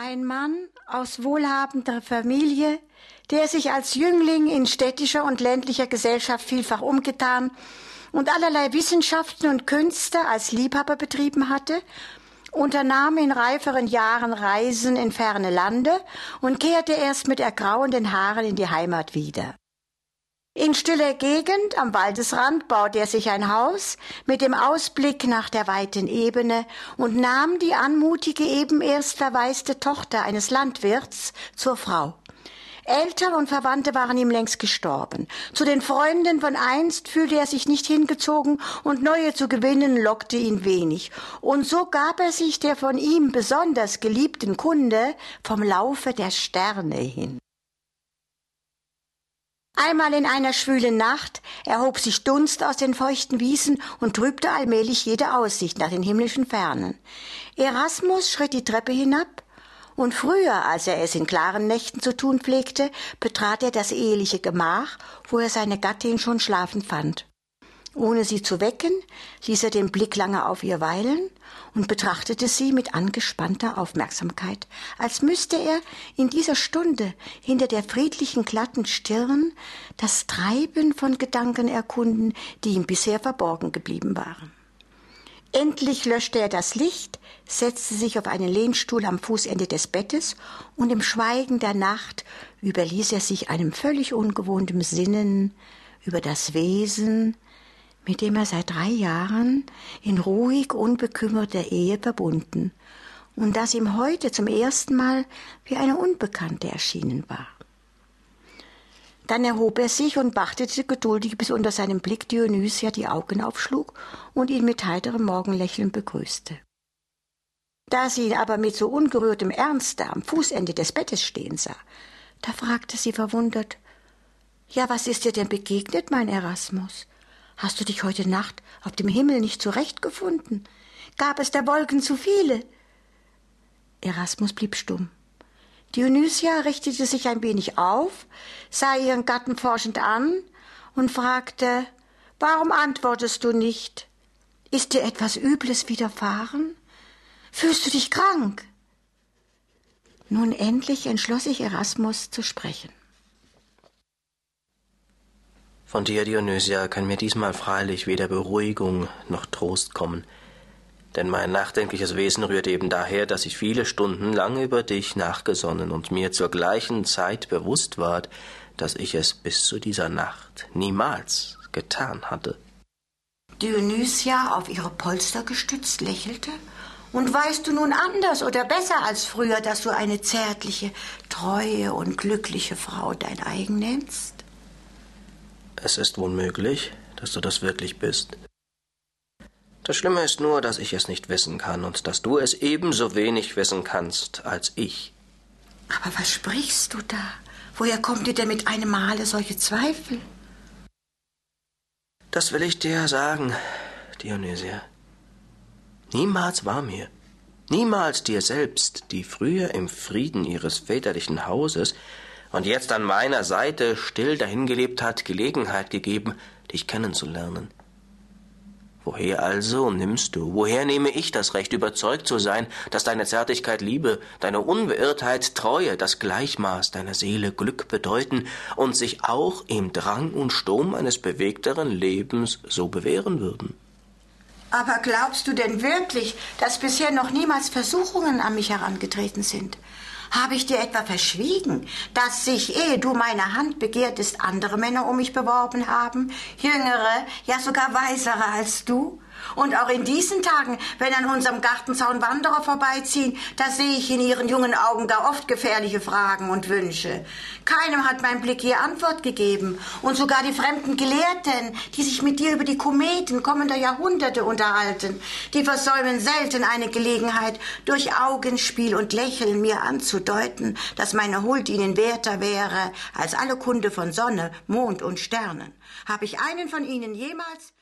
Ein Mann aus wohlhabender Familie, der sich als Jüngling in städtischer und ländlicher Gesellschaft vielfach umgetan und allerlei Wissenschaften und Künste als Liebhaber betrieben hatte, unternahm in reiferen Jahren Reisen in ferne Lande und kehrte erst mit ergrauenden Haaren in die Heimat wieder. In stiller Gegend am Waldesrand baute er sich ein Haus mit dem Ausblick nach der weiten Ebene und nahm die anmutige eben erst verwaiste Tochter eines Landwirts zur Frau. Eltern und Verwandte waren ihm längst gestorben. Zu den Freunden von einst fühlte er sich nicht hingezogen und neue zu gewinnen lockte ihn wenig. Und so gab er sich der von ihm besonders geliebten Kunde vom Laufe der Sterne hin. Einmal in einer schwülen Nacht erhob sich Dunst aus den feuchten Wiesen und trübte allmählich jede Aussicht nach den himmlischen Fernen. Erasmus schritt die Treppe hinab, und früher, als er es in klaren Nächten zu tun pflegte, betrat er das eheliche Gemach, wo er seine Gattin schon schlafend fand. Ohne sie zu wecken, ließ er den Blick lange auf ihr weilen und betrachtete sie mit angespannter Aufmerksamkeit, als müsste er in dieser Stunde hinter der friedlichen glatten Stirn das Treiben von Gedanken erkunden, die ihm bisher verborgen geblieben waren. Endlich löschte er das Licht, setzte sich auf einen Lehnstuhl am Fußende des Bettes und im Schweigen der Nacht überließ er sich einem völlig ungewohnten Sinnen über das Wesen, mit dem er seit drei Jahren in ruhig unbekümmerter Ehe verbunden und das ihm heute zum ersten Mal wie eine Unbekannte erschienen war. Dann erhob er sich und wartete geduldig, bis unter seinem Blick Dionysia die Augen aufschlug und ihn mit heiterem Morgenlächeln begrüßte. Da sie ihn aber mit so ungerührtem Ernste am Fußende des Bettes stehen sah, da fragte sie verwundert Ja, was ist dir denn begegnet, mein Erasmus? Hast du dich heute Nacht auf dem Himmel nicht zurechtgefunden? Gab es der Wolken zu viele? Erasmus blieb stumm. Dionysia richtete sich ein wenig auf, sah ihren Gatten forschend an und fragte Warum antwortest du nicht? Ist dir etwas Übles widerfahren? Fühlst du dich krank? Nun endlich entschloss sich Erasmus zu sprechen. Von dir, Dionysia, kann mir diesmal freilich weder Beruhigung noch Trost kommen, denn mein nachdenkliches Wesen rührt eben daher, dass ich viele Stunden lang über dich nachgesonnen und mir zur gleichen Zeit bewusst ward, dass ich es bis zu dieser Nacht niemals getan hatte. Dionysia auf ihre Polster gestützt lächelte. Und weißt du nun anders oder besser als früher, dass du eine zärtliche, treue und glückliche Frau dein eigen nennst? Es ist wohl möglich, dass du das wirklich bist. Das Schlimme ist nur, dass ich es nicht wissen kann und dass du es ebenso wenig wissen kannst als ich. Aber was sprichst du da? Woher kommt dir denn mit einem Male solche Zweifel? Das will ich dir sagen, Dionysia. Niemals war mir, niemals dir selbst, die früher im Frieden ihres väterlichen Hauses und jetzt an meiner Seite still dahingelebt hat, Gelegenheit gegeben, dich kennenzulernen. Woher also nimmst du, woher nehme ich das Recht, überzeugt zu sein, dass deine Zärtlichkeit Liebe, deine Unbeirrtheit Treue, das Gleichmaß deiner Seele Glück bedeuten und sich auch im Drang und Sturm eines bewegteren Lebens so bewähren würden? Aber glaubst du denn wirklich, dass bisher noch niemals Versuchungen an mich herangetreten sind? Habe ich dir etwa verschwiegen, dass sich, ehe du meine Hand begehrtest, andere Männer um mich beworben haben? Jüngere, ja sogar weisere als du? Und auch in diesen Tagen, wenn an unserem Gartenzaun Wanderer vorbeiziehen, da sehe ich in ihren jungen Augen gar oft gefährliche Fragen und Wünsche. Keinem hat mein Blick je Antwort gegeben. Und sogar die fremden Gelehrten, die sich mit dir über die Kometen kommender Jahrhunderte unterhalten, die versäumen selten eine Gelegenheit, durch Augenspiel und Lächeln mir anzudeuten, dass meine Huld ihnen werter wäre als alle Kunde von Sonne, Mond und Sternen. Habe ich einen von ihnen jemals